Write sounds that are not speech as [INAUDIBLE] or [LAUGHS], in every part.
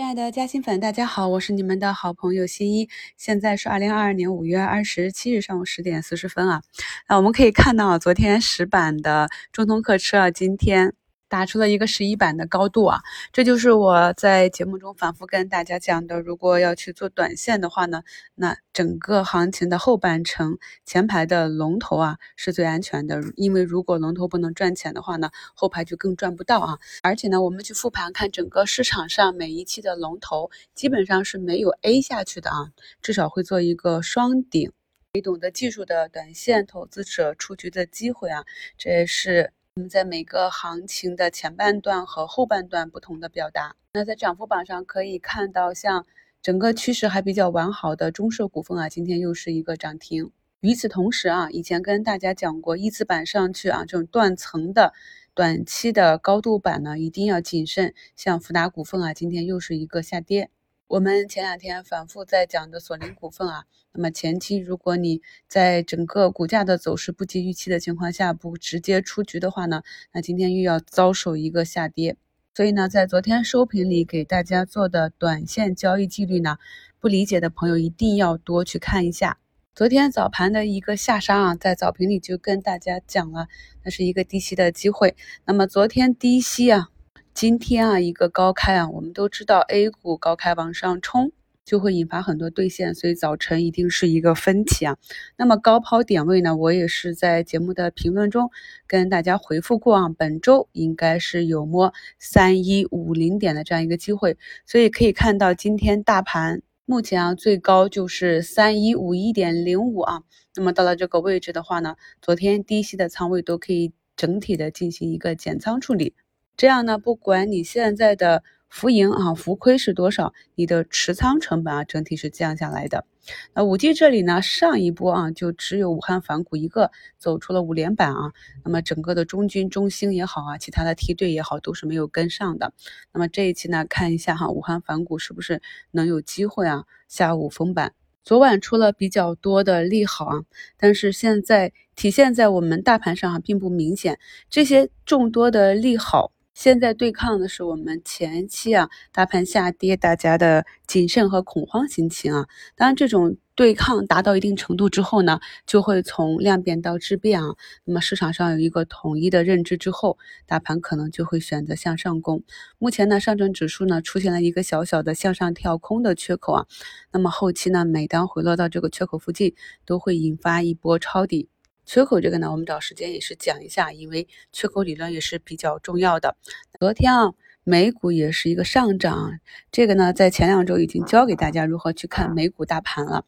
亲爱的嘉兴粉，大家好，我是你们的好朋友新一。现在是二零二二年五月二十七日上午十点四十分啊。那我们可以看到，昨天石板的中通客车啊，今天。打出了一个十一板的高度啊，这就是我在节目中反复跟大家讲的。如果要去做短线的话呢，那整个行情的后半程，前排的龙头啊是最安全的。因为如果龙头不能赚钱的话呢，后排就更赚不到啊。而且呢，我们去复盘看整个市场上每一期的龙头，基本上是没有 A 下去的啊，至少会做一个双顶。懂得技术的短线投资者出局的机会啊，这也是。我们在每个行情的前半段和后半段不同的表达。那在涨幅榜上可以看到，像整个趋势还比较完好的中设股份啊，今天又是一个涨停。与此同时啊，以前跟大家讲过，一字板上去啊，这种断层的短期的高度板呢，一定要谨慎。像福达股份啊，今天又是一个下跌。我们前两天反复在讲的索林股份啊，那么前期如果你在整个股价的走势不及预期的情况下不直接出局的话呢，那今天又要遭受一个下跌。所以呢，在昨天收评里给大家做的短线交易纪律呢，不理解的朋友一定要多去看一下。昨天早盘的一个下杀啊，在早评里就跟大家讲了，那是一个低吸的机会。那么昨天低吸啊。今天啊，一个高开啊，我们都知道 A 股高开往上冲就会引发很多兑现，所以早晨一定是一个分歧啊。那么高抛点位呢，我也是在节目的评论中跟大家回复过啊，本周应该是有摸三一五零点的这样一个机会，所以可以看到今天大盘目前啊最高就是三一五一点零五啊。那么到了这个位置的话呢，昨天低吸的仓位都可以整体的进行一个减仓处理。这样呢，不管你现在的浮盈啊、浮亏是多少，你的持仓成本啊，整体是降下来的。那五 G 这里呢，上一波啊，就只有武汉反股一个走出了五连板啊，那么整个的中军、中兴也好啊，其他的梯队也好，都是没有跟上的。那么这一期呢，看一下哈，武汉反股是不是能有机会啊，下午封板。昨晚出了比较多的利好啊，但是现在体现在我们大盘上啊，并不明显。这些众多的利好。现在对抗的是我们前期啊大盘下跌，大家的谨慎和恐慌心情啊。当然，这种对抗达到一定程度之后呢，就会从量变到质变啊。那么市场上有一个统一的认知之后，大盘可能就会选择向上攻。目前呢，上证指数呢出现了一个小小的向上跳空的缺口啊。那么后期呢，每当回落到这个缺口附近，都会引发一波抄底。缺口这个呢，我们找时间也是讲一下，因为缺口理论也是比较重要的。昨天啊，美股也是一个上涨，这个呢，在前两周已经教给大家如何去看美股大盘了。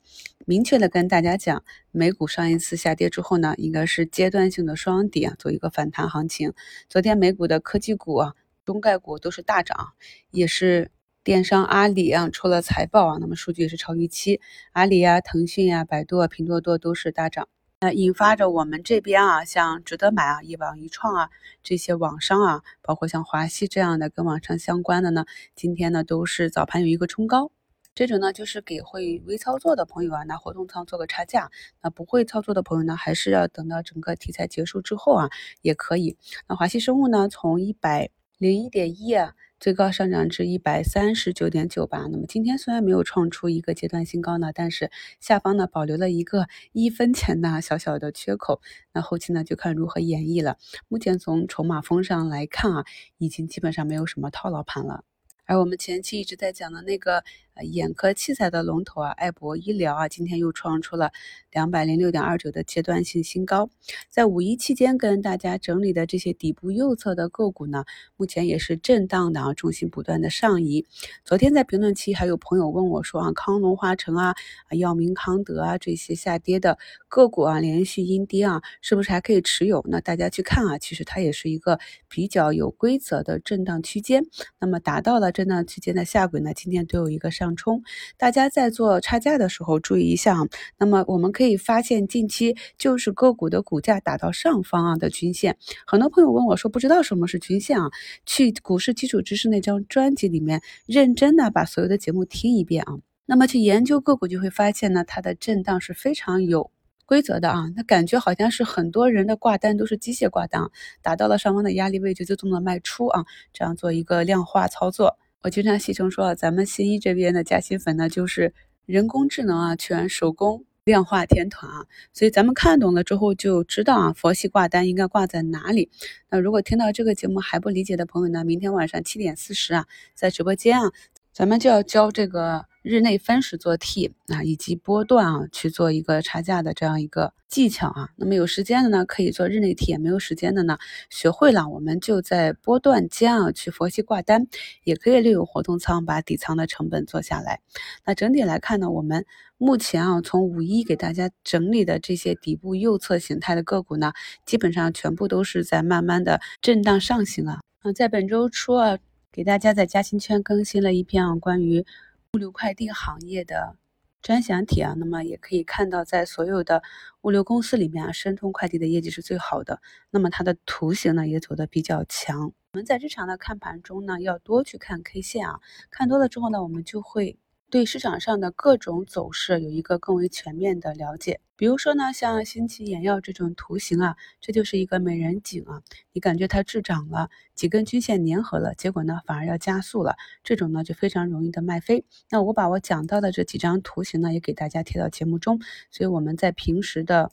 明确的跟大家讲，美股上一次下跌之后呢，应该是阶段性的双底啊，做一个反弹行情。昨天美股的科技股啊、中概股都是大涨，也是电商阿里啊出了财报啊，那么数据也是超预期，阿里啊、腾讯啊、百度啊、拼多多都是大涨。那引发着我们这边啊，像值得买啊、一网一创啊这些网商啊，包括像华西这样的跟网商相关的呢，今天呢都是早盘有一个冲高，这种呢就是给会微操作的朋友啊拿活动仓做个差价，那不会操作的朋友呢，还是要等到整个题材结束之后啊也可以。那华西生物呢，从一百零一点一啊。最高上涨至一百三十九点九八。那么今天虽然没有创出一个阶段新高呢，但是下方呢保留了一个 [LAUGHS] 一分钱的小小的缺口。那后期呢就看如何演绎了。目前从筹码峰上来看啊，已经基本上没有什么套牢盘了。而我们前期一直在讲的那个。呃，眼科器材的龙头啊，爱博医疗啊，今天又创出了两百零六点二九的阶段性新高。在五一期间跟大家整理的这些底部右侧的个股呢，目前也是震荡的啊，重心不断的上移。昨天在评论区还有朋友问我说啊，康龙化成啊、药明康德啊这些下跌的个股啊，连续阴跌啊，是不是还可以持有？那大家去看啊，其实它也是一个比较有规则的震荡区间。那么达到了震荡区间的下轨呢，今天都有一个上。上冲，大家在做差价的时候注意一下啊。那么我们可以发现，近期就是个股的股价打到上方啊的均线。很多朋友问我说，不知道什么是均线啊？去股市基础知识那张专辑里面，认真的把所有的节目听一遍啊。那么去研究个股，就会发现呢，它的震荡是非常有规则的啊。那感觉好像是很多人的挂单都是机械挂单，达到了上方的压力位就自动的卖出啊，这样做一个量化操作。我经常戏称说啊，咱们新一这边的加薪粉呢，就是人工智能啊，全手工量化天团啊。所以咱们看懂了之后，就知道啊，佛系挂单应该挂在哪里。那如果听到这个节目还不理解的朋友呢，明天晚上七点四十啊，在直播间啊，咱们就要教这个。日内分时做 T 啊，以及波段啊去做一个差价的这样一个技巧啊。那么有时间的呢，可以做日内 T；没有时间的呢，学会了我们就在波段间啊去佛系挂单，也可以利用活动仓把底仓的成本做下来。那整体来看呢，我们目前啊从五一给大家整理的这些底部右侧形态的个股呢，基本上全部都是在慢慢的震荡上行啊。嗯，在本周初啊，给大家在嘉兴圈更新了一篇啊关于。物流快递行业的专享帖啊，那么也可以看到，在所有的物流公司里面啊，申通快递的业绩是最好的。那么它的图形呢，也走的比较强。我们在日常的看盘中呢，要多去看 K 线啊，看多了之后呢，我们就会。对市场上的各种走势有一个更为全面的了解。比如说呢，像新奇眼药这种图形啊，这就是一个美人颈啊，你感觉它滞涨了，几根均线粘合了，结果呢反而要加速了，这种呢就非常容易的卖飞。那我把我讲到的这几张图形呢，也给大家贴到节目中，所以我们在平时的。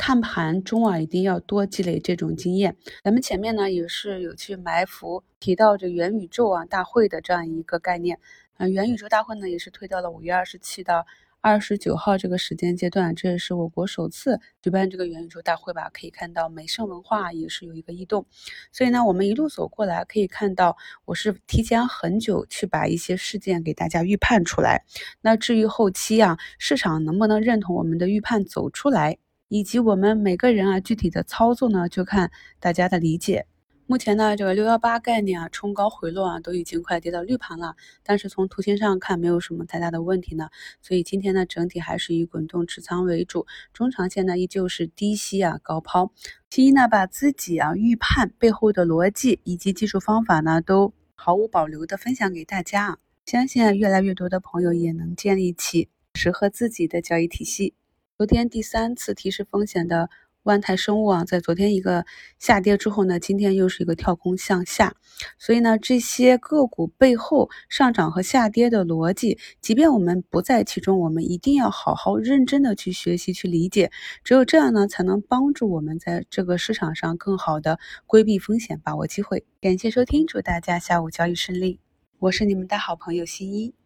看盘中啊，一定要多积累这种经验。咱们前面呢也是有去埋伏提到这元宇宙啊大会的这样一个概念啊，元宇宙大会呢也是推到了五月二十七到二十九号这个时间阶段，这也是我国首次举办这个元宇宙大会吧？可以看到美盛文化也是有一个异动，所以呢，我们一路走过来，可以看到我是提前很久去把一些事件给大家预判出来。那至于后期啊，市场能不能认同我们的预判走出来？以及我们每个人啊，具体的操作呢，就看大家的理解。目前呢，这个六幺八概念啊，冲高回落啊，都已经快跌到绿盘了。但是从图形上看，没有什么太大的问题呢。所以今天呢，整体还是以滚动持仓为主，中长线呢，依旧是低吸啊高抛。其一呢，把自己啊预判背后的逻辑以及技术方法呢，都毫无保留的分享给大家。相信啊，越来越多的朋友也能建立起适合自己的交易体系。昨天第三次提示风险的万泰生物啊，在昨天一个下跌之后呢，今天又是一个跳空向下，所以呢，这些个股背后上涨和下跌的逻辑，即便我们不在其中，我们一定要好好认真的去学习去理解，只有这样呢，才能帮助我们在这个市场上更好的规避风险，把握机会。感谢收听，祝大家下午交易顺利，我是你们的好朋友新一。